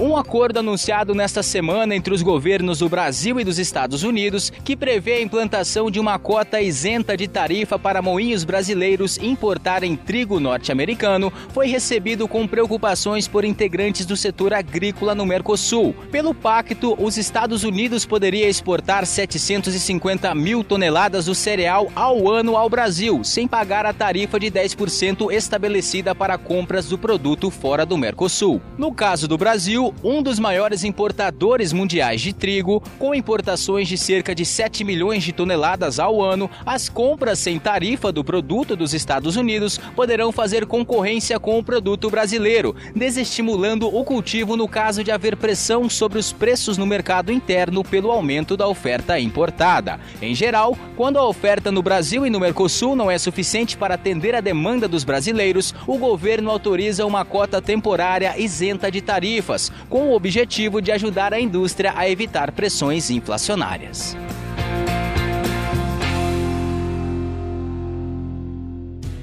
Um acordo anunciado nesta semana entre os governos do Brasil e dos Estados Unidos, que prevê a implantação de uma cota isenta de tarifa para moinhos brasileiros importarem trigo norte-americano, foi recebido com preocupações por integrantes do setor agrícola no Mercosul. Pelo pacto, os Estados Unidos poderiam exportar 750 mil toneladas do cereal ao ano ao Brasil, sem pagar a tarifa de 10% estabelecida para compras do produto fora do Mercosul. No caso do Brasil, um dos maiores importadores mundiais de trigo, com importações de cerca de 7 milhões de toneladas ao ano, as compras sem tarifa do produto dos Estados Unidos poderão fazer concorrência com o produto brasileiro, desestimulando o cultivo no caso de haver pressão sobre os preços no mercado interno pelo aumento da oferta importada. Em geral, quando a oferta no Brasil e no Mercosul não é suficiente para atender a demanda dos brasileiros, o governo autoriza uma cota temporária isenta de tarifas, com o objetivo de ajudar a indústria a evitar pressões inflacionárias.